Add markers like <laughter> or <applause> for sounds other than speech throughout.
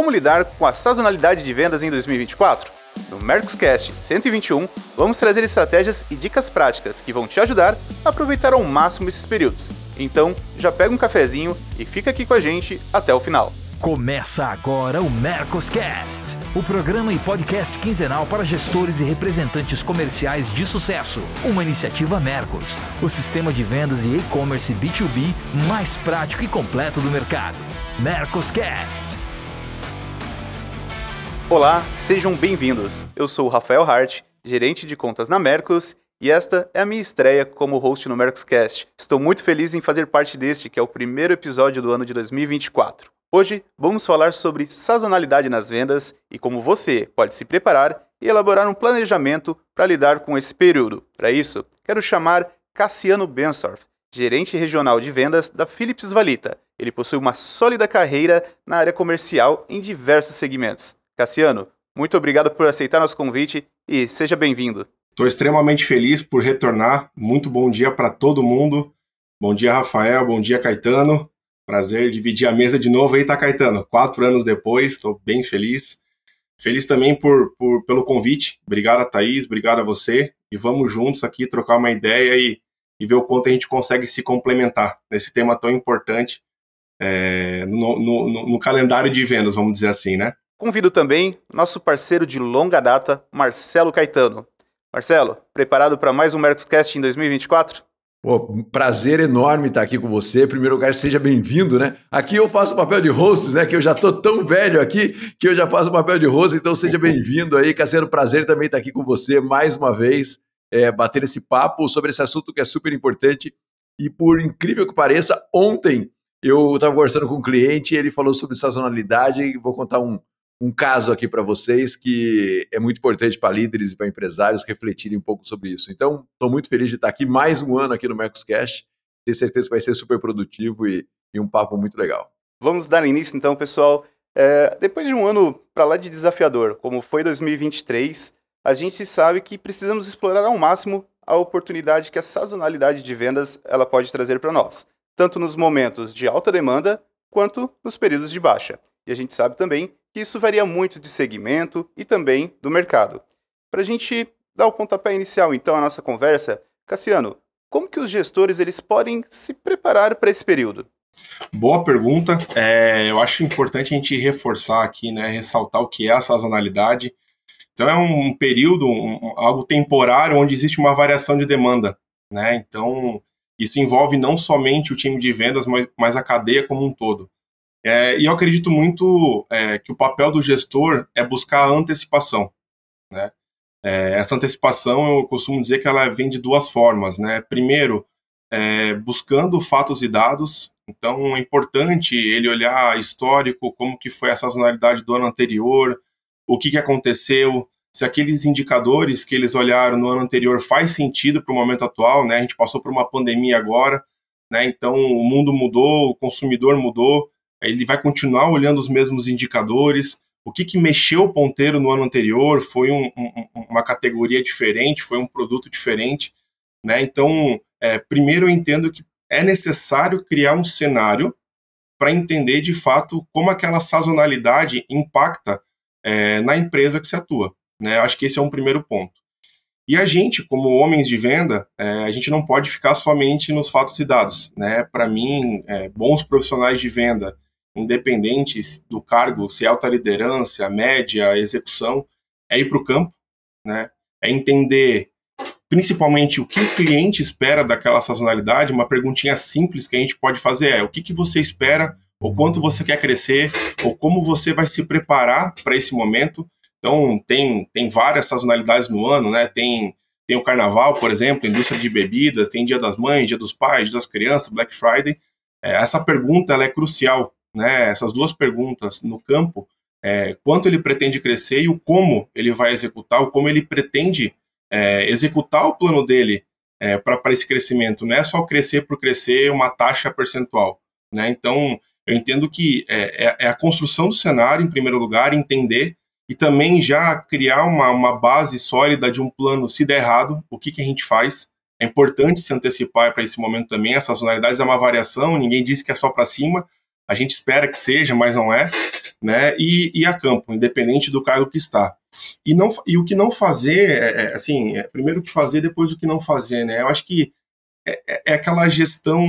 como lidar com a sazonalidade de vendas em 2024? No Mercoscast 121, vamos trazer estratégias e dicas práticas que vão te ajudar a aproveitar ao máximo esses períodos. Então, já pega um cafezinho e fica aqui com a gente até o final. Começa agora o Mercoscast, o programa e podcast quinzenal para gestores e representantes comerciais de sucesso. Uma iniciativa Mercos, o sistema de vendas e e-commerce B2B mais prático e completo do mercado. Mercoscast. Olá, sejam bem-vindos. Eu sou o Rafael Hart, gerente de contas na Mercos, e esta é a minha estreia como host no Mercoscast. Estou muito feliz em fazer parte deste, que é o primeiro episódio do ano de 2024. Hoje vamos falar sobre sazonalidade nas vendas e como você pode se preparar e elaborar um planejamento para lidar com esse período. Para isso, quero chamar Cassiano Bensorf, gerente regional de vendas da Philips Valita. Ele possui uma sólida carreira na área comercial em diversos segmentos. Cassiano, muito obrigado por aceitar nosso convite e seja bem-vindo. Estou extremamente feliz por retornar. Muito bom dia para todo mundo. Bom dia, Rafael. Bom dia, Caetano. Prazer dividir a mesa de novo aí, tá, Caetano? Quatro anos depois, estou bem feliz. Feliz também por, por, pelo convite. Obrigado a Thaís, obrigado a você. E vamos juntos aqui trocar uma ideia e, e ver o quanto a gente consegue se complementar nesse tema tão importante é, no, no, no calendário de vendas, vamos dizer assim, né? Convido também nosso parceiro de longa data, Marcelo Caetano. Marcelo, preparado para mais um Mercoscast em 2024? Pô, prazer enorme estar aqui com você. Em primeiro lugar, seja bem-vindo, né? Aqui eu faço o papel de host, né? Que eu já tô tão velho aqui que eu já faço o papel de host, então seja bem-vindo aí. Cassiano, prazer também estar aqui com você mais uma vez, é, bater esse papo sobre esse assunto que é super importante. E por incrível que pareça, ontem eu estava conversando com um cliente e ele falou sobre sazonalidade e vou contar um, um caso aqui para vocês que é muito importante para líderes e para empresários refletirem um pouco sobre isso. Então, estou muito feliz de estar aqui mais um ano aqui no Mercoscast. Tenho certeza que vai ser super produtivo e, e um papo muito legal. Vamos dar início então, pessoal. É, depois de um ano para lá de desafiador, como foi 2023, a gente sabe que precisamos explorar ao máximo a oportunidade que a sazonalidade de vendas ela pode trazer para nós, tanto nos momentos de alta demanda quanto nos períodos de baixa. E a gente sabe também que isso varia muito de segmento e também do mercado. Para a gente dar o pontapé inicial, então, à nossa conversa, Cassiano, como que os gestores eles podem se preparar para esse período? Boa pergunta. É, eu acho importante a gente reforçar aqui, né, ressaltar o que é a sazonalidade. Então é um período, um, algo temporário, onde existe uma variação de demanda. Né? Então isso envolve não somente o time de vendas, mas, mas a cadeia como um todo. É, e eu acredito muito é, que o papel do gestor é buscar a antecipação. Né? É, essa antecipação, eu costumo dizer que ela vem de duas formas. Né? Primeiro, é, buscando fatos e dados. Então, é importante ele olhar histórico, como que foi a sazonalidade do ano anterior, o que, que aconteceu, se aqueles indicadores que eles olharam no ano anterior faz sentido para o momento atual. Né? A gente passou por uma pandemia agora, né? então o mundo mudou, o consumidor mudou, ele vai continuar olhando os mesmos indicadores. O que, que mexeu o ponteiro no ano anterior? Foi um, um, uma categoria diferente? Foi um produto diferente? Né? Então, é, primeiro eu entendo que é necessário criar um cenário para entender de fato como aquela sazonalidade impacta é, na empresa que se atua. Né? Acho que esse é um primeiro ponto. E a gente, como homens de venda, é, a gente não pode ficar somente nos fatos e dados. Né? Para mim, é, bons profissionais de venda independentes do cargo, se é alta liderança, média, execução, é ir para o campo, né? é entender principalmente o que o cliente espera daquela sazonalidade. Uma perguntinha simples que a gente pode fazer é: o que, que você espera, ou quanto você quer crescer, ou como você vai se preparar para esse momento. Então, tem, tem várias sazonalidades no ano, né? Tem, tem o carnaval, por exemplo, indústria de bebidas, tem Dia das Mães, Dia dos Pais, Dia das Crianças, Black Friday. É, essa pergunta ela é crucial né, essas duas perguntas no campo, é, quanto ele pretende crescer e o como ele vai executar, o como ele pretende é, executar o plano dele é, para esse crescimento. Não é só crescer por crescer uma taxa percentual. Né? Então, eu entendo que é, é, é, a construção do cenário, em primeiro lugar, entender e também já criar uma, uma base sólida de um plano, se der errado, o que, que a gente faz. É importante se antecipar para esse momento também. A sazonalidade é uma variação, ninguém disse que é só para cima, a gente espera que seja, mas não é, né? E, e a campo, independente do cargo que está. E, não, e o que não fazer, é, é, assim, é, primeiro o que fazer, depois o que não fazer, né? Eu acho que é, é, é aquela gestão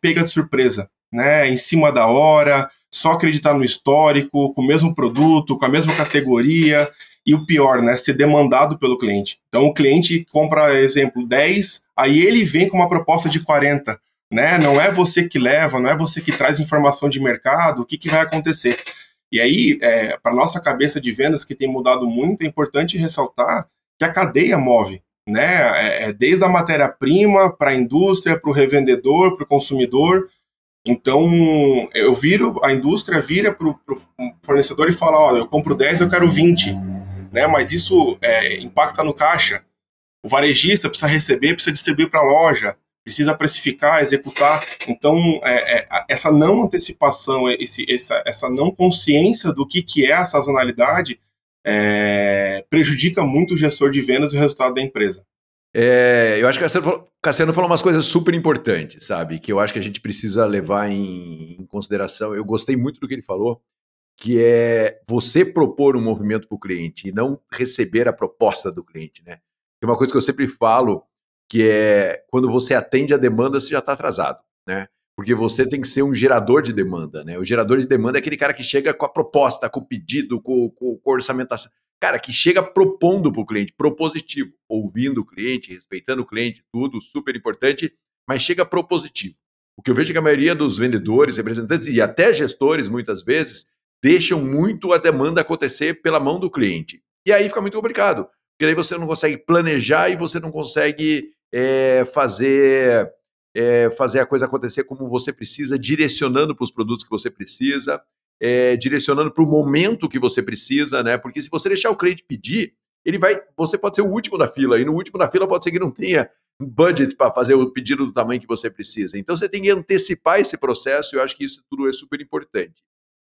pega de surpresa, né? Em cima da hora, só acreditar no histórico, com o mesmo produto, com a mesma categoria, e o pior, né, ser demandado pelo cliente. Então o cliente compra, exemplo, 10, aí ele vem com uma proposta de 40, né? Não é você que leva, não é você que traz informação de mercado, o que, que vai acontecer. E aí, é, para nossa cabeça de vendas, que tem mudado muito, é importante ressaltar que a cadeia move, né? É, é desde a matéria-prima para a indústria, para o revendedor, para o consumidor. Então, eu viro, a indústria vira para o fornecedor e fala: Ó, eu compro 10, eu quero 20 né? Mas isso é, impacta no caixa. O varejista precisa receber, precisa distribuir para a loja, precisa precificar, executar. Então, é, é, essa não antecipação, esse, essa, essa não consciência do que, que é a sazonalidade é, prejudica muito o gestor de vendas e o resultado da empresa. É, eu acho que o Cassiano, Cassiano falou umas coisas super importantes, sabe? Que eu acho que a gente precisa levar em, em consideração. Eu gostei muito do que ele falou que é você propor um movimento para o cliente e não receber a proposta do cliente, né? Tem uma coisa que eu sempre falo, que é quando você atende a demanda, você já está atrasado, né? Porque você tem que ser um gerador de demanda, né? O gerador de demanda é aquele cara que chega com a proposta, com o pedido, com, com, com a orçamentação. Cara, que chega propondo para o cliente, propositivo, ouvindo o cliente, respeitando o cliente, tudo super importante, mas chega propositivo. O que eu vejo é que a maioria dos vendedores, representantes e até gestores, muitas vezes, deixam muito a demanda acontecer pela mão do cliente. E aí fica muito complicado, porque aí você não consegue planejar e você não consegue é, fazer, é, fazer a coisa acontecer como você precisa, direcionando para os produtos que você precisa, é, direcionando para o momento que você precisa, né? Porque se você deixar o cliente pedir, ele vai, você pode ser o último da fila, e no último da fila pode ser que não tenha budget para fazer o pedido do tamanho que você precisa. Então você tem que antecipar esse processo, e eu acho que isso tudo é super importante.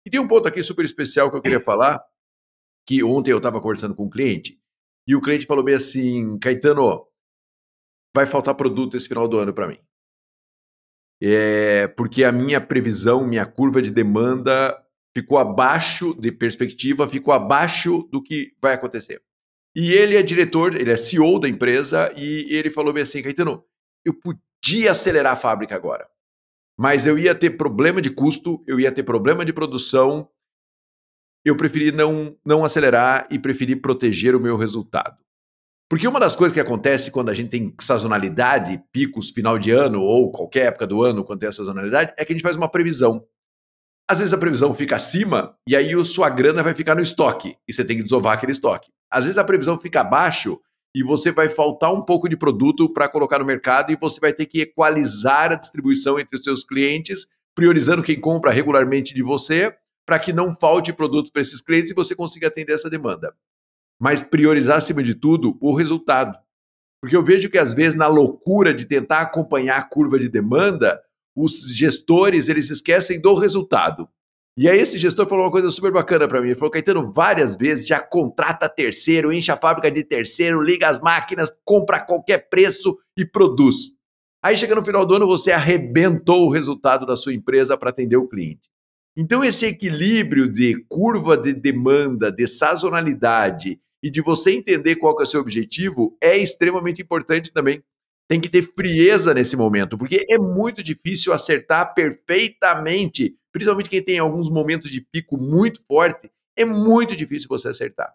E tem um ponto aqui super especial que eu queria falar, que ontem eu estava conversando com um cliente, e o cliente falou bem assim, Caetano, vai faltar produto esse final do ano para mim. É, porque a minha previsão, minha curva de demanda ficou abaixo de perspectiva, ficou abaixo do que vai acontecer. E ele é diretor, ele é CEO da empresa, e ele falou bem assim, Caetano, eu podia acelerar a fábrica agora mas eu ia ter problema de custo, eu ia ter problema de produção. Eu preferi não, não acelerar e preferi proteger o meu resultado. Porque uma das coisas que acontece quando a gente tem sazonalidade, picos final de ano ou qualquer época do ano quando tem a sazonalidade, é que a gente faz uma previsão. Às vezes a previsão fica acima e aí a sua grana vai ficar no estoque e você tem que desovar aquele estoque. Às vezes a previsão fica abaixo e você vai faltar um pouco de produto para colocar no mercado e você vai ter que equalizar a distribuição entre os seus clientes, priorizando quem compra regularmente de você, para que não falte produto para esses clientes e você consiga atender essa demanda. Mas priorizar acima de tudo o resultado. Porque eu vejo que às vezes na loucura de tentar acompanhar a curva de demanda, os gestores eles esquecem do resultado. E aí esse gestor falou uma coisa super bacana para mim. Ele falou, Caetano, várias vezes já contrata terceiro, enche a fábrica de terceiro, liga as máquinas, compra a qualquer preço e produz. Aí chega no final do ano, você arrebentou o resultado da sua empresa para atender o cliente. Então esse equilíbrio de curva de demanda, de sazonalidade e de você entender qual é o seu objetivo é extremamente importante também tem que ter frieza nesse momento, porque é muito difícil acertar perfeitamente, principalmente quem tem alguns momentos de pico muito forte, é muito difícil você acertar.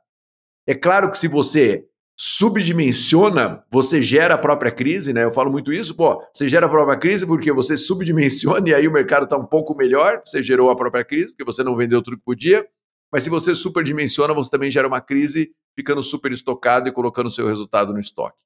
É claro que se você subdimensiona, você gera a própria crise, né? Eu falo muito isso, pô, você gera a própria crise porque você <laughs> subdimensiona e aí o mercado está um pouco melhor, você gerou a própria crise porque você não vendeu tudo que podia, mas se você superdimensiona, você também gera uma crise ficando super estocado e colocando seu resultado no estoque.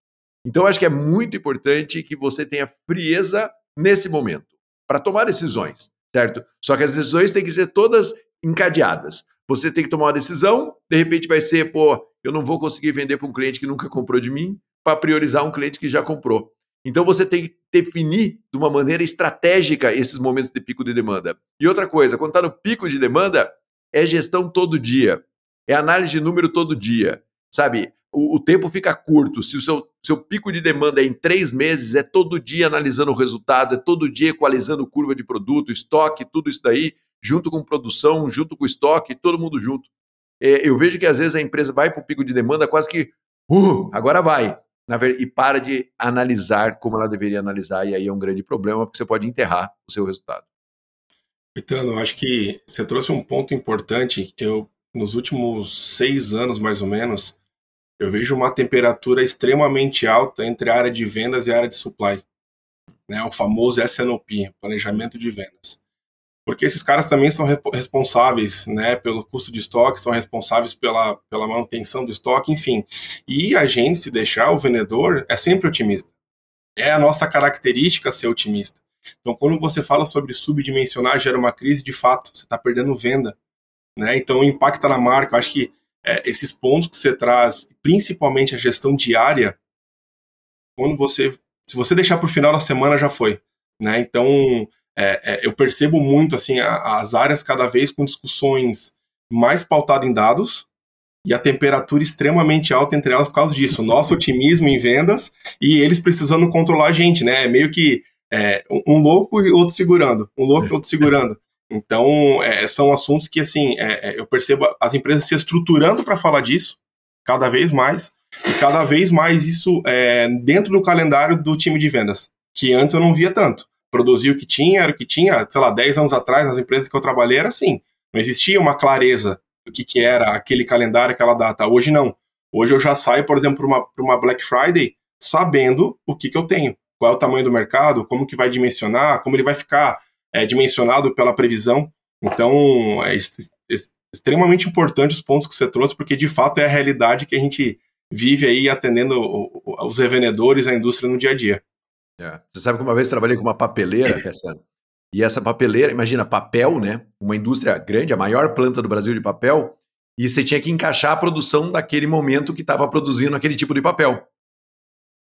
Então, acho que é muito importante que você tenha frieza nesse momento para tomar decisões, certo? Só que as decisões têm que ser todas encadeadas. Você tem que tomar uma decisão, de repente vai ser, pô, eu não vou conseguir vender para um cliente que nunca comprou de mim, para priorizar um cliente que já comprou. Então você tem que definir de uma maneira estratégica esses momentos de pico de demanda. E outra coisa, quando está no pico de demanda, é gestão todo dia, é análise de número todo dia, sabe? o, o, tempo fica curto. Se o seu, seu pico de demanda é em três meses, é todo dia analisando o resultado, é todo dia equalizando curva de produto, estoque, tudo isso daí, junto com produção, junto com estoque, todo mundo junto. É, eu vejo que às vezes a empresa vai para o pico de demanda quase que, uh, agora vai, e para de analisar como ela deveria analisar, e aí é um grande problema, porque você pode enterrar o seu resultado. Então, acho que você trouxe um ponto importante. Eu, nos últimos seis anos, mais ou menos, eu vejo uma temperatura extremamente alta entre a área de vendas e a área de supply. Né, o famoso SNOP, Planejamento de Vendas. Porque esses caras também são responsáveis né, pelo custo de estoque, são responsáveis pela, pela manutenção do estoque, enfim. E a gente, se deixar, o vendedor é sempre otimista. É a nossa característica ser otimista. Então, quando você fala sobre subdimensionar, gera uma crise, de fato, você está perdendo venda. Né? Então, impacta na marca. Eu acho que é, esses pontos que você traz, principalmente a gestão diária, quando você, se você deixar para o final da semana, já foi. Né? Então, é, é, eu percebo muito assim a, as áreas cada vez com discussões mais pautadas em dados e a temperatura extremamente alta entre elas por causa disso. Nosso otimismo em vendas e eles precisando controlar a gente, né? É meio que é, um louco e outro segurando, um louco e outro segurando. Então, é, são assuntos que, assim, é, é eu percebo as empresas se estruturando para falar disso, cada vez mais, e cada vez mais isso é, dentro do calendário do time de vendas, que antes eu não via tanto. Produzia o que tinha, era o que tinha, sei lá, 10 anos atrás, nas empresas que eu trabalhei, era assim. Não existia uma clareza do que, que era aquele calendário, aquela data. Hoje não. Hoje eu já saio, por exemplo, para uma, uma Black Friday sabendo o que, que eu tenho qual é o tamanho do mercado, como que vai dimensionar, como ele vai ficar é, dimensionado pela previsão. Então, é extremamente importante os pontos que você trouxe, porque de fato é a realidade que a gente vive aí atendendo os revendedores, a indústria no dia a dia. É. Você sabe que uma vez trabalhei com uma papeleira, Cassiano, e essa papeleira, imagina, papel, né? Uma indústria grande, a maior planta do Brasil de papel, e você tinha que encaixar a produção daquele momento que estava produzindo aquele tipo de papel.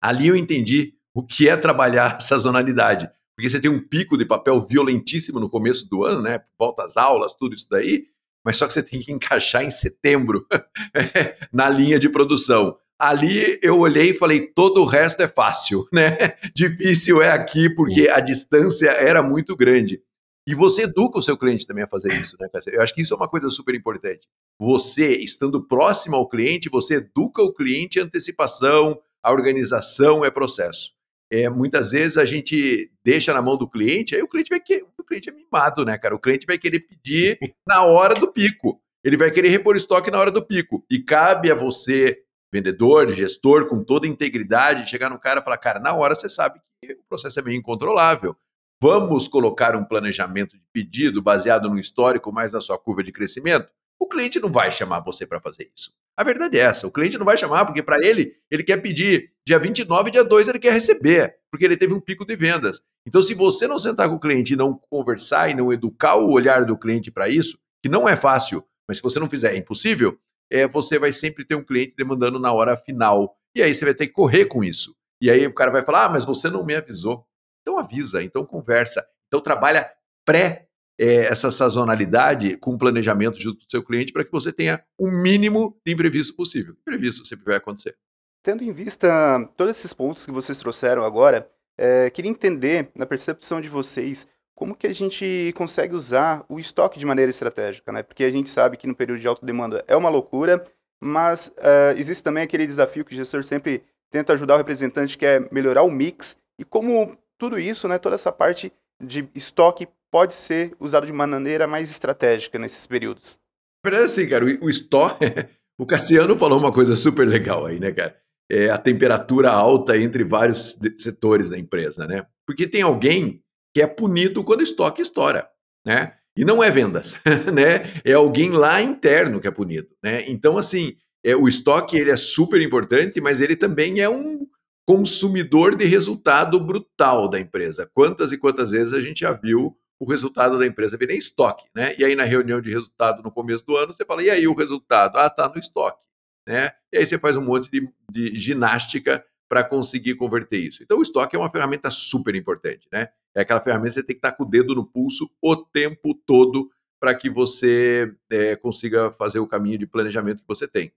Ali eu entendi o que é trabalhar <laughs> sazonalidade. Porque você tem um pico de papel violentíssimo no começo do ano, né? Volta às aulas, tudo isso daí, mas só que você tem que encaixar em setembro <laughs> na linha de produção. Ali eu olhei e falei, todo o resto é fácil, <laughs> né? Difícil é aqui porque a distância era muito grande. E você educa o seu cliente também a fazer isso, né, Eu acho que isso é uma coisa super importante. Você, estando próximo ao cliente, você educa o cliente antecipação, a organização é processo é, muitas vezes a gente deixa na mão do cliente, aí o cliente vai querer, o cliente é mimado, né, cara? O cliente vai querer pedir <laughs> na hora do pico. Ele vai querer repor estoque na hora do pico. E cabe a você, vendedor, gestor, com toda integridade, chegar no cara e falar, cara, na hora você sabe que o processo é meio incontrolável. Vamos colocar um planejamento de pedido baseado no histórico mais na sua curva de crescimento? O cliente não vai chamar você para fazer isso. A verdade é essa, o cliente não vai chamar, porque para ele, ele quer pedir dia 29, dia 2 ele quer receber, porque ele teve um pico de vendas. Então, se você não sentar com o cliente e não conversar e não educar o olhar do cliente para isso, que não é fácil, mas se você não fizer é impossível, é, você vai sempre ter um cliente demandando na hora final. E aí você vai ter que correr com isso. E aí o cara vai falar: ah, mas você não me avisou. Então avisa, então conversa. Então trabalha pré é, essa sazonalidade com planejamento junto do seu cliente para que você tenha o mínimo de imprevisto possível. Imprevisto sempre vai acontecer. Tendo em vista todos esses pontos que vocês trouxeram agora, é, queria entender, na percepção de vocês, como que a gente consegue usar o estoque de maneira estratégica, né? Porque a gente sabe que no período de alta demanda é uma loucura, mas uh, existe também aquele desafio que o gestor sempre tenta ajudar o representante, que é melhorar o mix, e como tudo isso, né, toda essa parte de estoque pode ser usado de maneira mais estratégica nesses períodos. Na verdade, assim, cara, o, o store. <laughs> o Cassiano falou uma coisa super legal aí, né, cara? É a temperatura alta entre vários setores da empresa, né? Porque tem alguém que é punido quando o estoque estoura, né? E não é vendas, <laughs> né? É alguém lá interno que é punido, né? Então, assim, é, o estoque ele é super importante, mas ele também é um consumidor de resultado brutal da empresa. Quantas e quantas vezes a gente já viu o resultado da empresa vir em estoque, né? E aí na reunião de resultado no começo do ano, você fala, e aí o resultado? Ah, tá no estoque, né? E aí você faz um monte de, de ginástica para conseguir converter isso. Então o estoque é uma ferramenta super importante, né? É aquela ferramenta que você tem que estar tá com o dedo no pulso o tempo todo para que você é, consiga fazer o caminho de planejamento que você tem.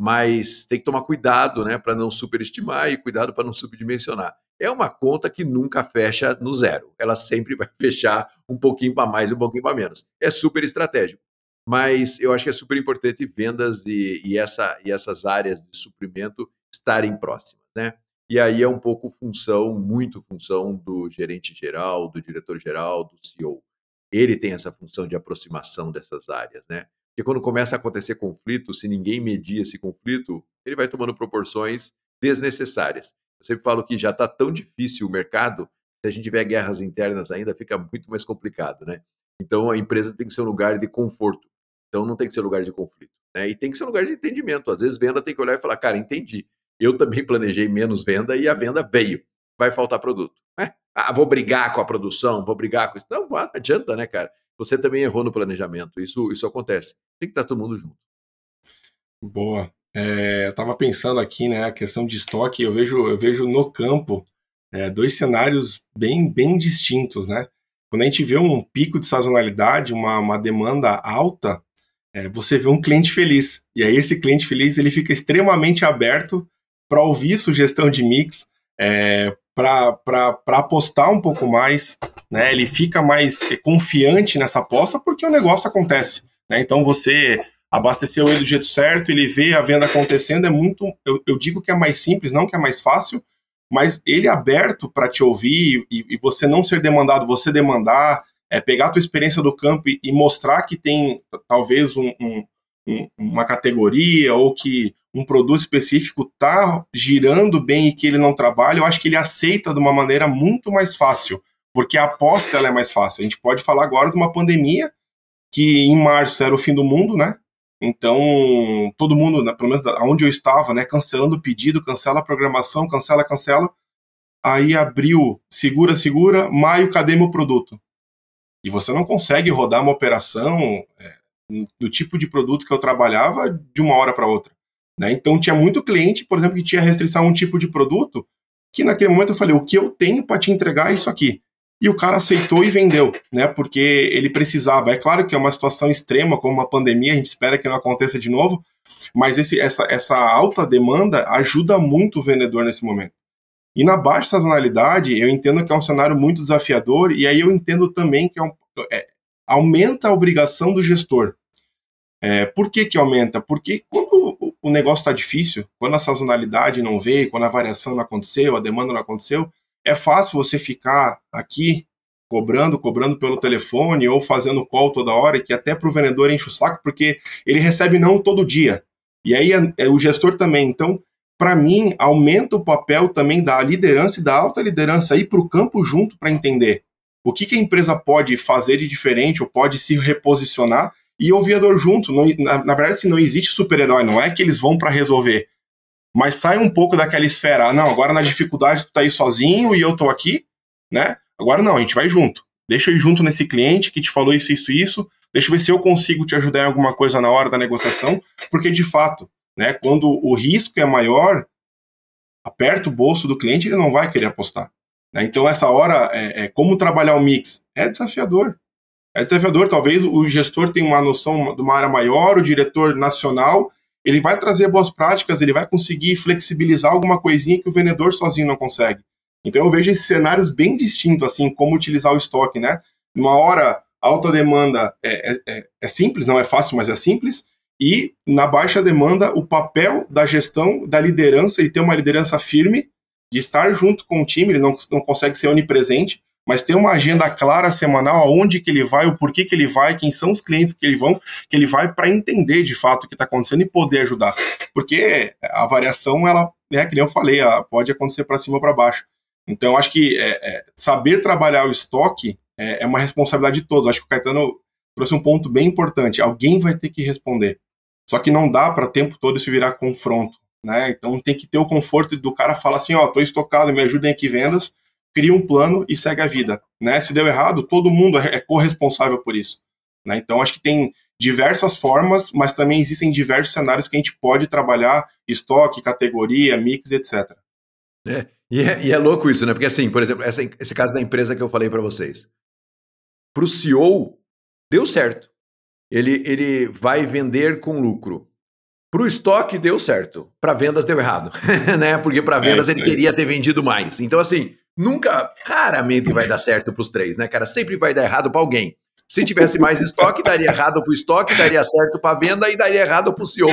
Mas tem que tomar cuidado, né, para não superestimar e cuidado para não subdimensionar. É uma conta que nunca fecha no zero. Ela sempre <laughs> vai fechar um pouquinho para mais e um pouquinho para menos. É super estratégico. Mas eu acho que é super importante vendas e, e, essa, e essas áreas de suprimento estarem próximas, né? E aí é um pouco função, muito função do gerente geral, do diretor geral, do CEO. Ele tem essa função de aproximação dessas áreas, né? Porque quando começa a acontecer conflito, se ninguém medir esse conflito, ele vai tomando proporções desnecessárias. Eu sempre falo que já está tão difícil o mercado, se a gente tiver guerras internas ainda, fica muito mais complicado, né? Então a empresa tem que ser um lugar de conforto. Então não tem que ser um lugar de conflito. Né? E tem que ser um lugar de entendimento. Às vezes venda tem que olhar e falar, cara, entendi. Eu também <laughs> planejei menos venda e a venda veio. Vai faltar produto. É? Ah, vou brigar com a produção, vou brigar com isso. Não, não adianta, né, cara? Você também errou no planejamento. Isso, isso acontece. Tem que estar todo mundo junto. Boa. É, eu estava pensando aqui, né, a questão de estoque. Eu vejo, eu vejo no campo é, dois cenários bem, bem distintos, né? Quando a gente vê um pico de sazonalidade, uma, uma demanda alta, é, você vê um cliente feliz. E aí esse cliente feliz ele fica extremamente aberto para ouvir sugestão de mix, é, para apostar um pouco mais, né? Ele fica mais confiante nessa aposta porque o negócio acontece. Né? Então você abasteceu ele do jeito certo, ele vê a venda acontecendo, é muito. Eu, eu digo que é mais simples, não que é mais fácil, mas ele é aberto para te ouvir e, e, você não ser demandado, você demandar, é, pegar a tua experiência do campo e, e mostrar que tem talvez um, um, uma categoria ou que um produto específico está girando bem e que ele não trabalha, eu acho que ele aceita de uma maneira muito mais fácil, porque a aposta é mais fácil. A gente pode falar agora de uma pandemia que em março era o fim do mundo, né? Então, todo mundo, né, pelo menos onde eu estava, né, cancelando o pedido, cancela a programação, cancela, cancela. Aí abril, segura, segura, maio, cadê meu produto? E você não consegue rodar uma operação é, do tipo de produto que eu trabalhava de uma hora para outra. Né? Então tinha muito cliente, por exemplo, que tinha restrição a um tipo de produto, que naquele momento eu falei, o que eu tenho para te entregar é isso aqui. E o cara aceitou e vendeu, né? Porque ele precisava. É claro que é uma situação extrema, como uma pandemia, a gente espera que não aconteça de novo, mas esse, essa, essa alta demanda ajuda muito o vendedor nesse momento. E na baixa sazonalidade, eu entendo que é um cenário muito desafiador, e aí eu entendo também que é um, é, aumenta a obrigação do gestor. É, por que, que aumenta? Porque quando o negócio está difícil, quando a sazonalidade não veio, quando a variação não aconteceu, a demanda não aconteceu, é fácil você ficar aqui cobrando, cobrando pelo telefone ou fazendo call toda hora, que até para o vendedor enche o saco, porque ele recebe não todo dia. E aí é, o gestor também. Então, para mim, aumenta o papel também da liderança e da alta liderança ir para o campo junto para entender o que, que, a empresa pode fazer de diferente ou pode se reposicionar e o viador junto. Não, na, na, verdade, se não existe super-herói, não é que eles vão para resolver. Mas sai um pouco daquela esfera. Ah, não, agora na dificuldade tu tá aí sozinho e eu tô aqui, né? Agora não, a gente vai junto. Deixa eu ir junto nesse cliente que te falou isso, isso, isso. Deixa eu ver se eu consigo te ajudar em alguma coisa na hora da negociação, porque de fato, né, quando o risco é maior, aperta o bolso do cliente, ele não vai querer apostar. Né? Então, essa hora, é, é, como trabalhar o mix? É desafiador. É desafiador, talvez o gestor tenha uma noção de uma área maior, o diretor nacional, ele vai trazer boas práticas, ele vai conseguir flexibilizar alguma coisinha que o vendedor sozinho não consegue. Então eu vejo esses cenários bem distintos, assim, como utilizar o estoque, né? Numa hora, alta demanda é, é, é, é simples, não é fácil, mas é simples, e na baixa demanda, o papel da gestão, da liderança, e ter uma liderança firme, de estar junto com o time, ele não, não consegue ser onipresente, mas ter uma agenda clara semanal, aonde que ele vai, o porquê que ele vai, quem são os clientes que ele vão, que ele vai para entender de fato o que está acontecendo e poder ajudar. Porque a variação, ela, né, que nem eu falei, pode acontecer para cima ou para baixo. Então, acho que é, é, saber trabalhar o estoque é, é, uma responsabilidade de todos. Acho que o Caetano trouxe um ponto bem importante. Alguém vai ter que responder. Só que não dá para o tempo todo isso virar confronto. Né? Então tem que ter o conforto do cara falar assim, ó, oh, estocado, me ajudem aqui vendas, cria um plano e segue a vida. Né? Se deu errado, todo mundo é, é corresponsável por isso. Né? Então, acho que tem diversas formas, mas também existem diversos cenários que a gente pode trabalhar estoque, categoria, mix, etc. É, e, é, e é louco isso, né? Porque, assim, por exemplo, essa, esse caso da empresa que eu falei para vocês. Para o CEO, deu certo. Ele, ele vai vender com lucro. para o estoque deu certo, para vendas deu errado, <laughs> né? Porque para é vendas é, ele queria ter vendido mais. Então, assim, nunca, raramente vai dar certo para os três, né, cara? Sempre vai dar errado para alguém. Se tivesse mais estoque, daria errado para o estoque, daria certo para a venda e daria errado para o CEO.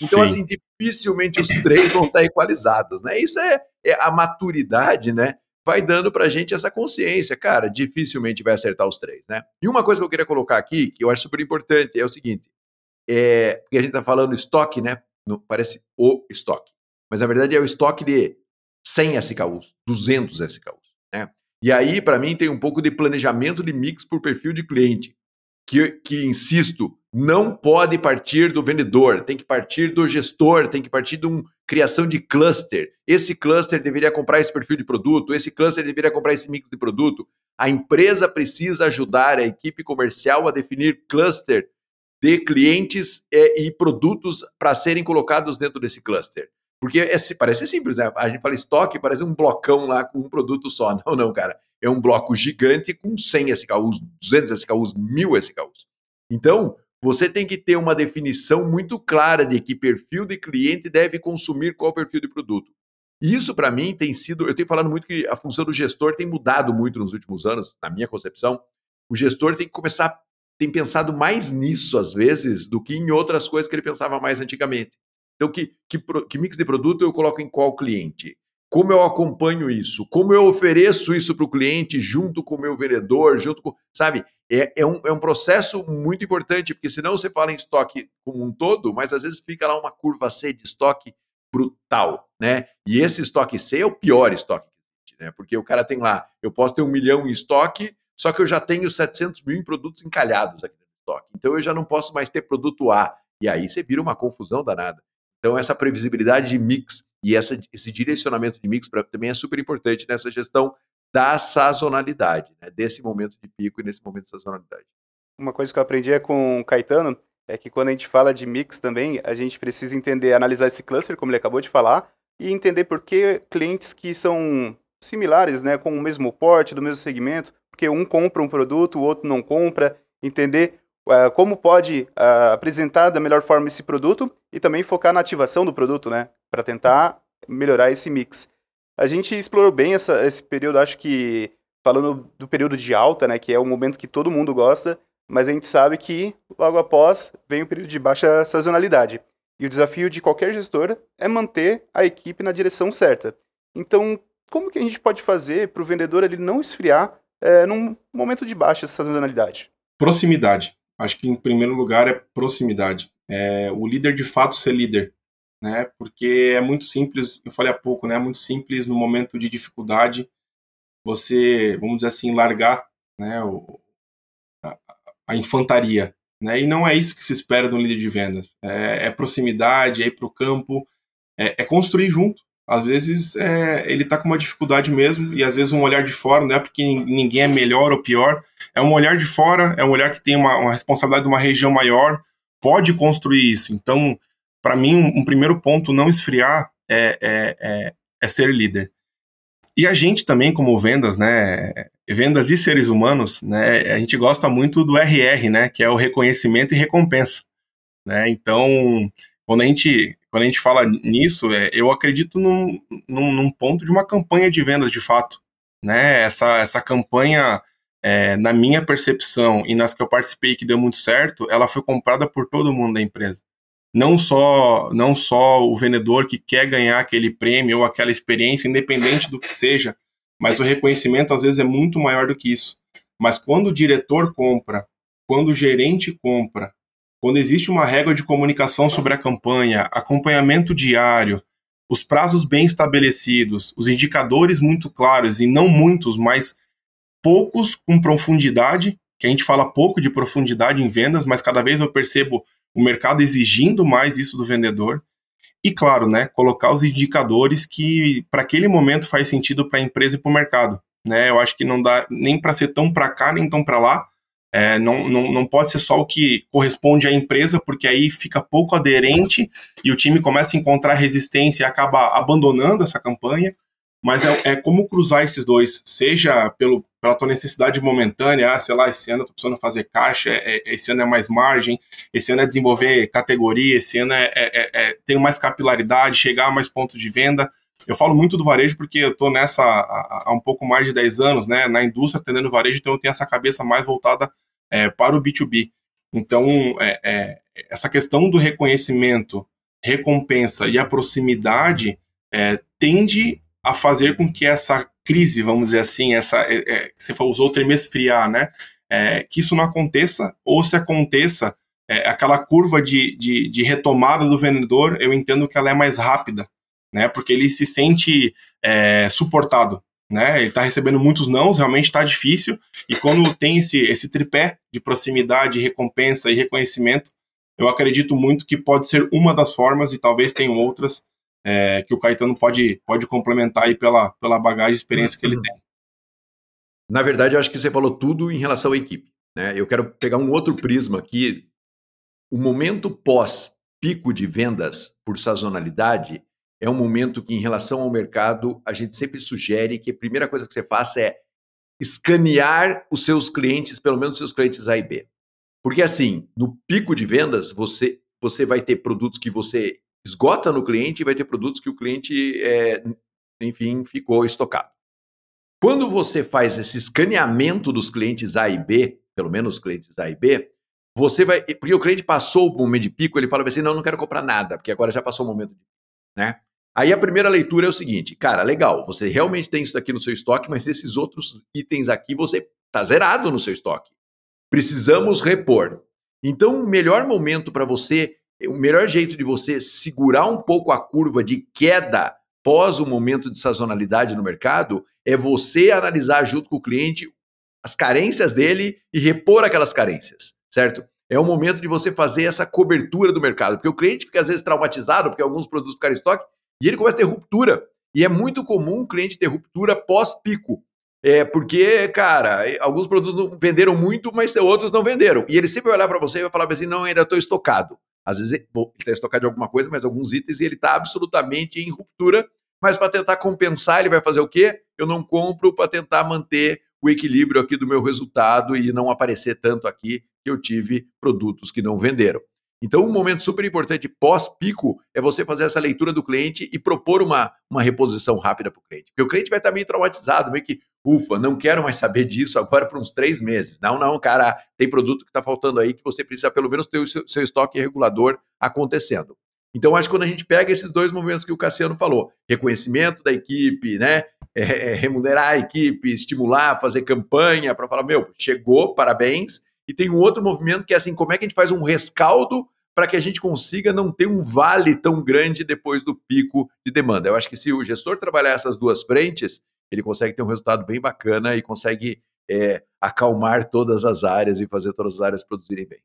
Então, Sim. assim, dificilmente os três vão estar equalizados, né? Isso é, é a maturidade, né? Vai dando para a gente essa consciência, cara, dificilmente vai acertar os três, né? E uma coisa que eu queria colocar aqui, que eu acho super importante, é o seguinte: é, porque a gente está falando estoque, né? No, parece o estoque. Mas na verdade é o estoque de 100 SKUs, 200 SKUs, né? E aí, para mim, tem um pouco de planejamento de mix por perfil de cliente, que, que, insisto, não pode partir do vendedor, tem que partir do gestor, tem que partir de uma criação de cluster. Esse cluster deveria comprar esse perfil de produto, esse cluster deveria comprar esse mix de produto. A empresa precisa ajudar a equipe comercial a definir cluster de clientes é, e produtos para serem colocados dentro desse cluster. Porque é, parece simples, né? A gente fala estoque, parece um blocão lá com um produto só. Não, não, cara. É um bloco gigante com 100 SKUs, 200 SKUs, 1000 SKUs. Então, você tem que ter uma definição muito clara de que perfil de cliente deve consumir qual perfil de produto. Isso, para mim, tem sido. Eu tenho falado muito que a função do gestor tem mudado muito nos últimos anos, na minha concepção. O gestor tem que começar tem pensado mais nisso, às vezes, do que em outras coisas que ele pensava mais antigamente. Então, que, que, que mix de produto eu coloco em qual cliente? Como eu acompanho isso? Como eu ofereço isso para o cliente junto com o meu vendedor, junto com. Sabe? É, é, um, é um processo muito importante, porque senão você fala em estoque como um todo, mas às vezes fica lá uma curva C de estoque brutal, né? E esse estoque C é o pior estoque que existe, né? Porque o cara tem lá, eu posso ter um milhão em estoque, só que eu já tenho 700 mil em produtos encalhados aqui no estoque. Então eu já não posso mais ter produto A. E aí você vira uma confusão danada. Então essa previsibilidade de mix e essa, esse direcionamento de mix pra, também é super importante nessa gestão da sazonalidade, né? desse momento de pico e nesse momento de sazonalidade. Uma coisa que eu aprendi é com o Caetano é que quando a gente fala de mix também, a gente precisa entender, analisar esse cluster, como ele acabou de falar, e entender por que clientes que são similares, né, com o mesmo porte, do mesmo segmento, porque um compra um produto, o outro não compra, entender uh, como pode uh, apresentar da melhor forma esse produto e também focar na ativação do produto, né, para tentar melhorar esse mix. A gente explorou bem essa, esse período, acho que falando do período de alta, né, que é o momento que todo mundo gosta, mas a gente sabe que logo após vem o período de baixa sazonalidade. E o desafio de qualquer gestor é manter a equipe na direção certa. Então, como que a gente pode fazer para o vendedor ele não esfriar é, num momento de baixa sazonalidade? Proximidade. Acho que em primeiro lugar é proximidade. É o líder de fato ser líder, né? Porque é muito simples, eu falei há pouco, né? É muito simples no momento de dificuldade você, vamos dizer assim, largar, né? O, a, a infantaria, né? E não é isso que se espera de um líder de vendas. É, é proximidade, é ir para o campo, é, é construir junto, às vezes é, ele está com uma dificuldade mesmo, e às vezes um olhar de fora, não é porque ninguém é melhor ou pior, é um olhar de fora, é um olhar que tem uma, uma responsabilidade de uma região maior, pode construir isso. Então, para mim, um, um, primeiro ponto, não esfriar, é, é, é, é, ser líder. E a gente também, como vendas, né, vendas de seres humanos, né, a gente gosta muito do RR, né, que é o reconhecimento e recompensa. Né? Então, quando a gente quando a gente fala nisso, é, eu acredito num, num, num, ponto de uma campanha de vendas de fato. Né? Essa, essa campanha, é, na minha percepção e nas que eu participei que deu muito certo, ela foi comprada por todo mundo da empresa. Não só, não só o vendedor que quer ganhar aquele prêmio ou aquela experiência, independente do que seja, mas o reconhecimento às vezes é muito maior do que isso. Mas quando o diretor compra, quando o gerente compra, quando existe uma regra de comunicação sobre a campanha, acompanhamento diário, os prazos bem estabelecidos, os indicadores muito claros e não muitos, mas poucos com profundidade, que a gente fala pouco de profundidade em vendas, mas cada vez eu percebo o mercado exigindo mais isso do vendedor. E claro, né, colocar os indicadores que para aquele momento faz sentido para a empresa e para o mercado. Né? Eu acho que não dá nem para ser tão para cá nem tão para lá, é, não, não, não pode ser só o que corresponde à empresa, porque aí fica pouco aderente e o time começa a encontrar resistência e acaba abandonando essa campanha. mas é, é, como cruzar esses dois, seja pelo, pela tua necessidade momentânea, ah, sei lá, esse ano eu tô precisando fazer caixa, é, é, esse ano é mais margem, esse ano é desenvolver categoria, esse ano é, é, é ter mais capilaridade, chegar a mais pontos de venda. Eu falo muito do varejo porque eu tô nessa há, há um pouco mais de 10 anos, né, na indústria atendendo varejo, então eu tenho essa cabeça mais voltada para o B2B. Então, essa questão do reconhecimento, recompensa e a proximidade tende a fazer com que essa crise, vamos dizer assim, essa é, é, você usou o termo esfriar, né? É, que isso não aconteça, ou se aconteça, é, aquela curva de, de, de, retomada do vendedor, eu entendo que ela é mais rápida, né? Porque ele se sente é, suportado, né? Ele está recebendo muitos nãos, realmente está difícil, e quando tem esse, esse tripé de proximidade, recompensa e reconhecimento, eu acredito muito que pode ser uma das formas, e talvez tenham outras, é, que o Caetano pode, pode complementar aí pela, pela bagagem e experiência que ele tem. Na verdade, eu acho que você falou tudo em relação à equipe. Né? Eu quero pegar um outro prisma aqui. O momento pós-pico de vendas por sazonalidade é um momento que, em relação ao mercado, a gente sempre sugere que a primeira coisa que você faça é escanear os seus clientes, pelo menos os seus clientes A e B. Porque assim, no pico de vendas, você, você vai ter produtos que você esgota no cliente e vai ter produtos que o cliente, é, enfim, ficou estocado. Quando você faz esse escaneamento dos clientes A e B, pelo menos os clientes A e B, você vai. Porque o cliente passou o momento de pico, ele fala assim: não, não quero comprar nada, porque agora já passou o momento de. Né? Aí a primeira leitura é o seguinte: cara, legal, você realmente tem isso daqui no seu estoque, mas esses outros itens aqui você está zerado no seu estoque. Precisamos repor. Então, o melhor momento para você o melhor jeito de você segurar um pouco a curva de queda pós o momento de sazonalidade no mercado é você analisar junto com o cliente as carências dele e repor aquelas carências, certo? É o momento de você fazer essa cobertura do mercado, porque o cliente fica às vezes traumatizado porque alguns produtos ficaram em estoque e ele começa a ter ruptura. E é muito comum o cliente ter ruptura pós-pico. É porque, cara, alguns produtos venderam muito, mas outros não venderam. E ele sempre vai olhar para você e vai falar assim: não, ainda estou estocado. Às vezes ele está estocado de alguma coisa, mas alguns itens ele está absolutamente em ruptura. Mas para tentar compensar, ele vai fazer o quê? Eu não compro para tentar manter o equilíbrio aqui do meu resultado e não aparecer tanto aqui que eu tive produtos que não venderam. Então, um momento super importante pós-pico é você fazer essa leitura do cliente e propor uma, uma reposição rápida para o cliente. Porque o cliente vai estar meio traumatizado, meio que, ufa, não quero mais saber disso agora por uns três meses. Não, não, cara, tem produto que está faltando aí que você precisa pelo menos ter o seu, seu estoque regulador acontecendo. Então, acho que quando a gente pega esses dois movimentos que o Cassiano falou, reconhecimento da equipe, né? É, é, remunerar a equipe, estimular, fazer campanha para falar, meu, chegou, parabéns. E tem um outro movimento que é assim, como é que a gente faz um rescaldo para que a gente consiga não ter um vale tão grande depois do pico de demanda. Eu acho que se o gestor trabalhar essas duas frentes, ele consegue ter um resultado bem bacana e consegue é, acalmar todas as áreas e fazer todas as áreas produzirem bem.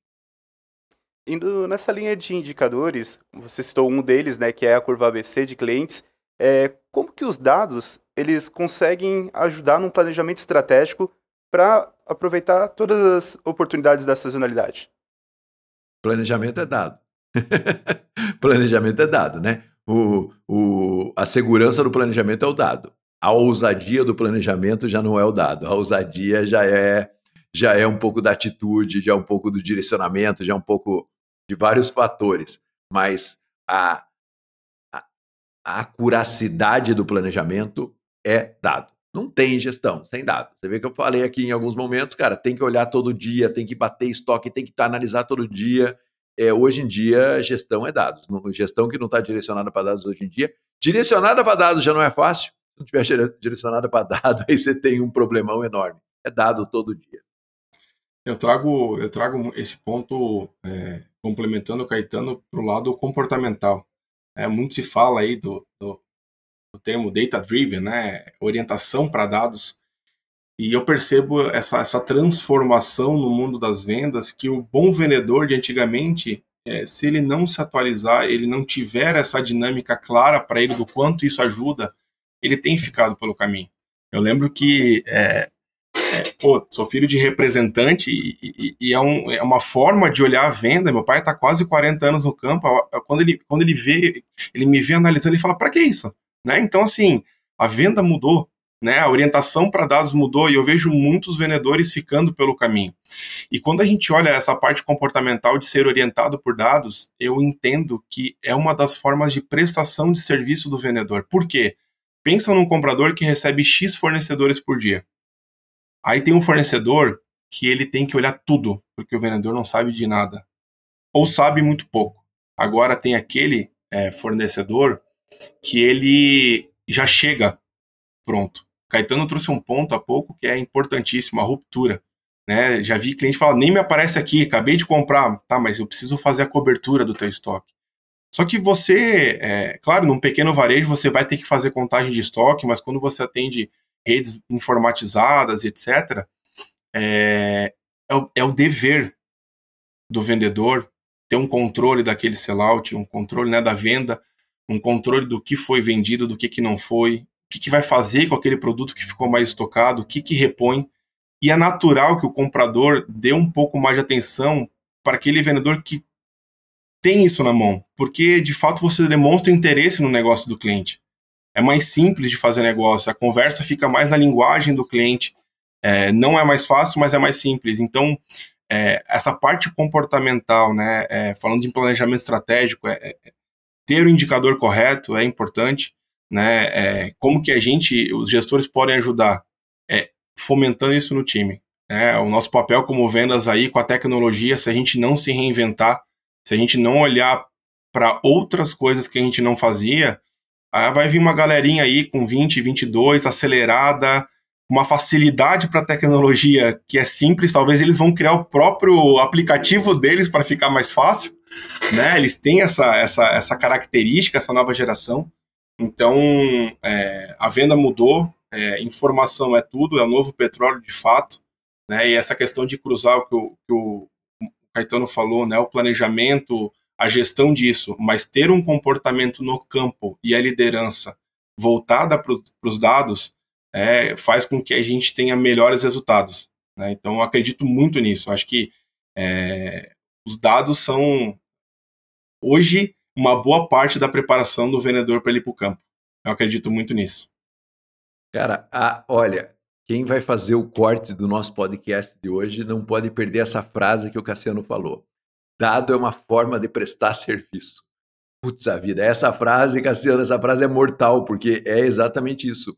Indo nessa linha de indicadores, você citou um deles, né, que é a curva ABC de clientes. É, como que os dados eles conseguem ajudar num planejamento estratégico para aproveitar todas as oportunidades da sazonalidade? Planejamento é dado. <laughs> planejamento é dado, né? O, o, a segurança do planejamento é o dado. A ousadia do planejamento já não é o dado. A ousadia já é já é um pouco da atitude, já é um pouco do direcionamento, já é um pouco de vários fatores. Mas a, a, a do planejamento é dado. Não tem gestão sem dados. Você vê que eu falei aqui em alguns momentos, cara, tem que olhar todo dia, tem que bater estoque, tem que tá, analisar todo dia. É, hoje em dia, gestão é dados. Gestão que não está direcionada para dados hoje em dia. Direcionada para dados já não é fácil. Se não tiver direcionada para dados, <laughs> aí você tem um problemão enorme. É dado todo dia. Eu trago, eu trago esse ponto, é, complementando o Caetano, para o lado comportamental. É, muito se fala aí do, do o termo data driven, né, orientação para dados. E eu percebo essa, essa transformação no mundo das vendas que o bom vendedor de antigamente, é, se ele não se atualizar, ele não tiver essa dinâmica clara para ele do quanto isso ajuda, ele tem ficado pelo caminho. Eu lembro que é, é, pô, sou filho de representante e, e, e é, um, é, uma forma de olhar a venda. Meu pai está quase 40 anos no campo. Quando ele, quando ele vê, ele me vê analisando, ele fala: para que isso? Né? Então, assim, A venda mudou, né? A orientação para dados mudou e eu vejo muitos vendedores ficando pelo caminho. E quando a gente olha essa parte comportamental de ser orientado por dados, eu entendo que é uma das formas de prestação de serviço do vendedor. Por quê? Pensa num comprador que recebe X fornecedores por dia. Aí tem um fornecedor que ele tem que olhar tudo, porque o vendedor não sabe de nada. Ou sabe muito pouco. Agora tem aquele é, fornecedor que ele já chega pronto. Caetano trouxe um ponto há pouco que é importantíssimo, a ruptura. Né? Já vi cliente falar, nem me aparece aqui, acabei de comprar. Tá, mas eu preciso fazer a cobertura do teu estoque. Só que você, é, claro, num pequeno varejo você vai ter que fazer contagem de estoque, mas quando você atende redes informatizadas, etc., é, é, o, é o dever do vendedor ter um controle daquele sellout, um controle né, da venda, um controle do que foi vendido, do que, que não foi, o que, que vai fazer com aquele produto que ficou mais estocado, o que, que repõe. E é natural que o comprador dê um pouco mais de atenção para aquele vendedor que tem isso na mão, porque de fato você demonstra interesse no negócio do cliente. É mais simples de fazer negócio, a conversa fica mais na linguagem do cliente. É, não é mais fácil, mas é mais simples. Então, é, essa parte comportamental, né, é, falando de planejamento estratégico, é, é, ter o indicador correto é importante né? É, como que a gente, os gestores podem ajudar? É, fomentando isso no time. Né? O nosso papel como vendas aí com a tecnologia, se a gente não se reinventar, se a gente não olhar para outras coisas que a gente não fazia, aí vai vir uma galerinha aí com 20, 22, acelerada, uma facilidade para a tecnologia que é simples, talvez eles vão criar o próprio aplicativo deles para ficar mais fácil, né? Eles têm essa, essa, essa característica, essa nova geração. Então, é, a venda mudou, é, informação é tudo, é o novo petróleo de fato, né? E essa questão de cruzar o que o, que o Caetano falou, né? O planejamento, a gestão disso, mas ter um comportamento no campo e a liderança voltada para os dados é, faz com que a gente tenha melhores resultados. Né? Então, eu acredito muito nisso. Acho que é, os dados são hoje uma boa parte da preparação do vendedor para ele ir para o campo. Eu acredito muito nisso. Cara, a, olha, quem vai fazer o corte do nosso podcast de hoje não pode perder essa frase que o Cassiano falou. Dado é uma forma de prestar serviço. Putz, a vida, essa frase, Cassiano, essa frase é mortal, porque é exatamente isso.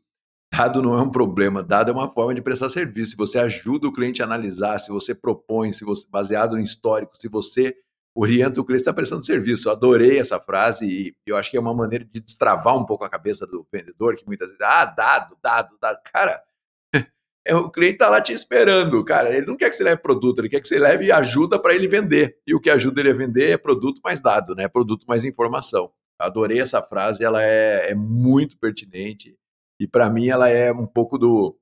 Dado não é um problema, dado é uma forma de prestar serviço. Se você ajuda o cliente a analisar, se você propõe, se você baseado no histórico, se você orienta o cliente está prestando serviço. Eu adorei essa frase e eu acho que é uma maneira de destravar um pouco a cabeça do vendedor, que muitas vezes, ah, dado, dado, dado. Cara, <laughs> é, o cliente está lá te esperando, cara. Ele não quer que você leve produto, ele quer que você leve ajuda para ele vender. E o que ajuda ele a vender é produto mais dado, né? Produto mais informação. Adorei essa frase, ela é, é muito pertinente e para mim ela é um pouco do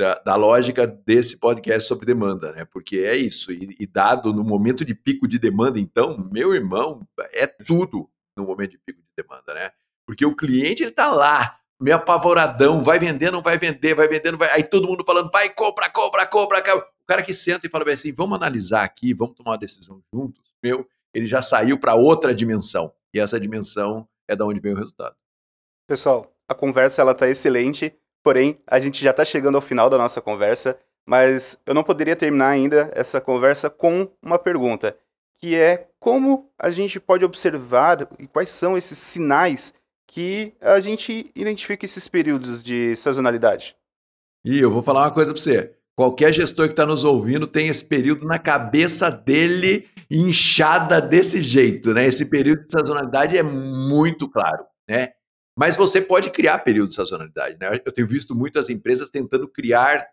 da, da, lógica desse podcast sobre demanda, né? Porque é isso. E, e, dado no momento de pico de demanda, então, meu irmão, é tudo no momento de pico de demanda, né? Porque o cliente ele tá lá, meio apavoradão, vai vender, não vai vender, vai vender, não vai. Aí todo mundo falando, vai, compra, compra, compra. O cara que senta e fala bem assim, vamos analisar aqui, vamos tomar uma decisão juntos. Meu, ele já saiu para outra dimensão. E essa dimensão é da onde vem o resultado. Pessoal, a conversa ela tá excelente. Porém, a gente já está chegando ao final da nossa conversa, mas eu não poderia terminar ainda essa conversa com uma pergunta, que é como a gente pode observar e quais são esses sinais que a gente identifica esses períodos de sazonalidade. E eu vou falar uma coisa para você. Qualquer gestor que está nos ouvindo tem esse período na cabeça dele inchada desse jeito, né? Esse período de sazonalidade é muito claro, né? Mas você pode criar período de sazonalidade. Né? Eu tenho visto muitas empresas tentando criar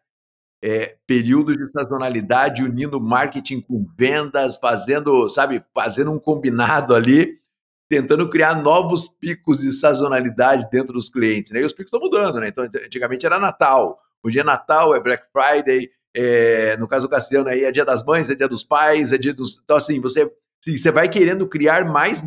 é, períodos de sazonalidade, unindo marketing com vendas, fazendo, sabe, fazendo um combinado ali, tentando criar novos picos de sazonalidade dentro dos clientes. Né? E os picos estão mudando, né? Então, antigamente era Natal, hoje é Natal, é Black Friday, é, no caso do Cassiano aí é Dia das Mães, é Dia dos Pais, é Dia dos. Então, assim, você, você vai querendo criar mais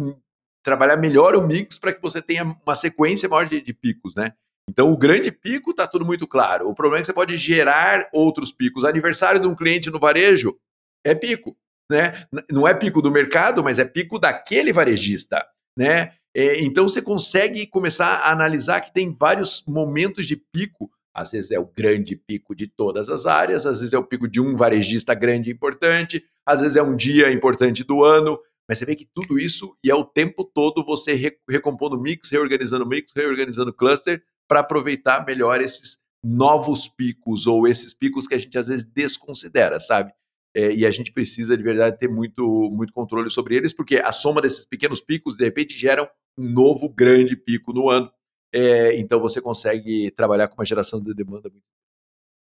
trabalhar melhor o mix para que você tenha uma sequência maior de, de picos, né? Então, o grande pico está tudo muito claro. O problema é que você pode gerar outros picos. Aniversário de um cliente no varejo é pico, né? Não é pico do mercado, mas é pico daquele varejista, né? É, então você consegue começar a analisar que tem vários momentos de pico. Às vezes é o grande pico de todas as áreas, às vezes é o pico de um varejista grande e importante, às vezes é um dia importante do ano, mas você vê que tudo isso e é o tempo todo você recompondo mix, reorganizando mix, reorganizando cluster para aproveitar melhor esses novos picos ou esses picos que a gente às vezes desconsidera, sabe? É, e a gente precisa de verdade ter muito, muito controle sobre eles, porque a soma desses pequenos picos de repente geram um novo grande pico no ano. É, então você consegue trabalhar com uma geração de demanda muito.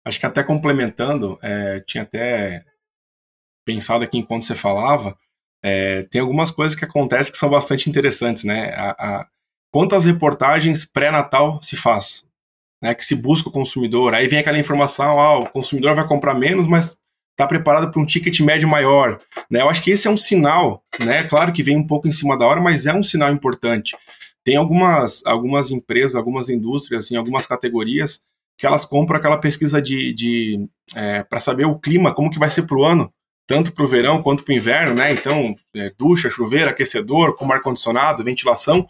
Acho que até complementando, é, tinha até pensado aqui enquanto você falava, é, tem algumas coisas que acontecem que são bastante interessantes, né? A, a, quantas reportagens pré-natal se faz? Né, que se busca o consumidor, aí vem aquela informação, ah, o consumidor vai comprar menos, mas está preparado para um ticket médio maior. Né? Eu acho que esse é um sinal, né? Claro que vem um pouco em cima da hora, mas é um sinal importante. Tem algumas, algumas empresas, algumas indústrias, assim, algumas categorias que elas compram aquela pesquisa de, de é, para saber o clima, como que vai ser para o ano, tanto para o verão quanto para o inverno, né? Então, é, ducha, chuveiro, aquecedor, como ar-condicionado, ventilação,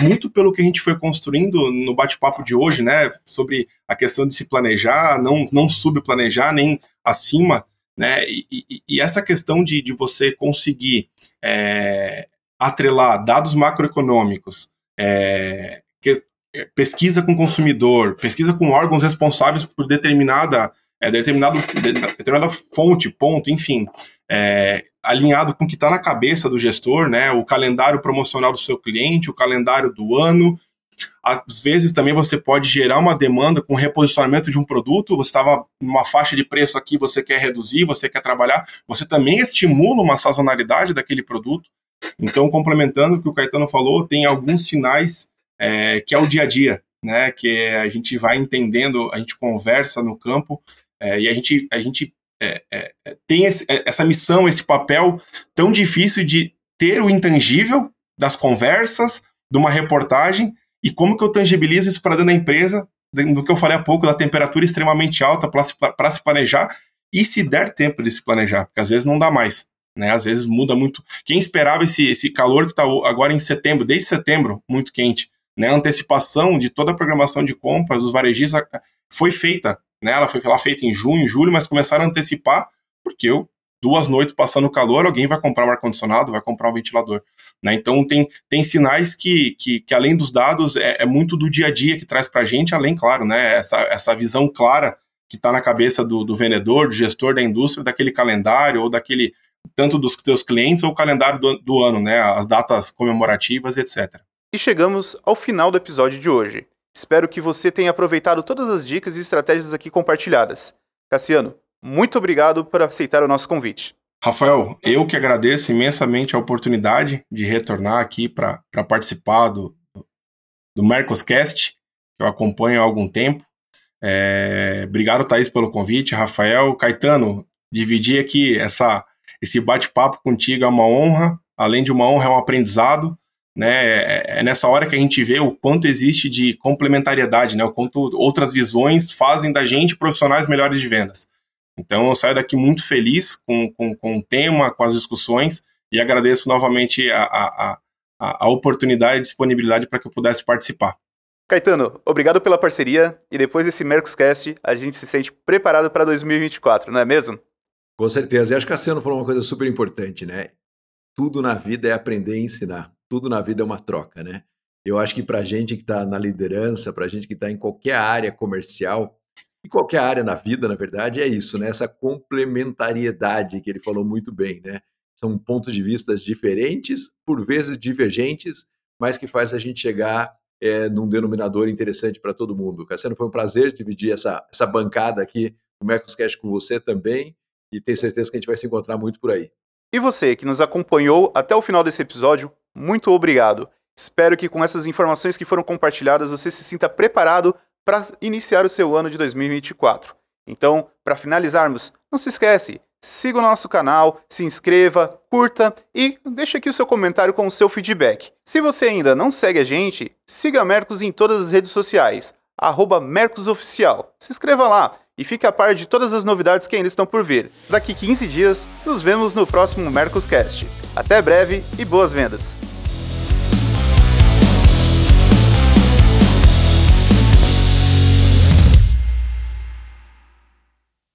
muito pelo que a gente foi construindo no bate-papo de hoje, né? Sobre a questão de se planejar, não, não subplanejar, nem acima, né? E, e, e essa questão de, de você conseguir é, atrelar dados macroeconômicos, é, que, é, pesquisa com consumidor, pesquisa com órgãos responsáveis por determinada, é, determinado, determinada fonte, ponto, enfim, é, alinhado com o que está na cabeça do gestor, né? O calendário promocional do seu cliente, o calendário do ano, às vezes também você pode gerar uma demanda com reposicionamento de um produto, você estava numa faixa de preço aqui, você quer reduzir, você quer trabalhar, você também estimula uma sazonalidade daquele produto. Então, complementando o que o Caetano falou, tem alguns sinais é, que é o dia a dia, né? Que a gente vai entendendo, a gente conversa no campo é, e a gente, a gente é, é tem esse, é, essa missão, esse papel tão difícil de ter o intangível das conversas, de uma reportagem, e como que eu tangibilizo isso para dentro da empresa, do que eu falei há pouco, da temperatura extremamente alta para se, se planejar, e se der tempo de se planejar, porque às vezes não dá mais. Né, às vezes muda muito. Quem esperava esse, esse calor que está agora em setembro, desde setembro, muito quente, né, a antecipação de toda a programação de compras dos varejistas foi feita. Né, ela foi lá feita em junho, julho, mas começaram a antecipar, porque eu, duas noites passando calor, alguém vai comprar um ar-condicionado, vai comprar um ventilador. Né? Então tem, tem sinais que, que, que, além dos dados, é, é muito do dia a dia que traz para a gente, além, claro, né, essa, essa visão clara que está na cabeça do, do, vendedor, do gestor da indústria, daquele calendário ou daquele tanto dos seus clientes ou o calendário do, do ano, né, as datas comemorativas, etc. E chegamos ao final do episódio de hoje. Espero que você tenha aproveitado todas as dicas e estratégias aqui compartilhadas. Cassiano, muito obrigado por aceitar o nosso convite. Rafael, eu que agradeço imensamente a oportunidade de retornar aqui para participar do, do Mercoscast, que eu acompanho há algum tempo. É, obrigado, Thaís, pelo convite. Rafael, Caetano, dividir aqui essa, esse bate-papo contigo é uma honra. Além de uma honra, é um aprendizado. Né? É, é nessa hora que a gente vê o quanto existe de complementariedade, né? o quanto outras visões fazem da gente profissionais melhores de vendas. Então eu saio daqui muito feliz com, com, com o tema, com as discussões e agradeço novamente a, a, a, a oportunidade e disponibilidade para que eu pudesse participar. Caetano, obrigado pela parceria e depois desse Mercoscast a gente se sente preparado para 2024, não é mesmo? Com certeza. E acho que a Cassiano falou uma coisa super importante, né? Tudo na vida é aprender e ensinar. Tudo na vida é uma troca, né? Eu acho que para gente que está na liderança, para gente que está em qualquer área comercial, e qualquer área na vida, na verdade, é isso, né? Essa complementariedade que ele falou muito bem, né? São pontos de vista diferentes, por vezes divergentes, mas que faz a gente chegar é, num denominador interessante para todo mundo. Cassiano, foi um prazer dividir essa, essa bancada aqui no Mercoscast com você também, e tenho certeza que a gente vai se encontrar muito por aí. E você que nos acompanhou até o final desse episódio, muito obrigado. Espero que com essas informações que foram compartilhadas você se sinta preparado para iniciar o seu ano de 2024. Então, para finalizarmos, não se esquece, siga o nosso canal, se inscreva, curta e deixe aqui o seu comentário com o seu feedback. Se você ainda não segue a gente, siga a Mercos em todas as redes sociais, Mercosoficial. Se inscreva lá e fique a par de todas as novidades que ainda estão por vir. Daqui 15 dias, nos vemos no próximo Mercoscast. Até breve e boas vendas!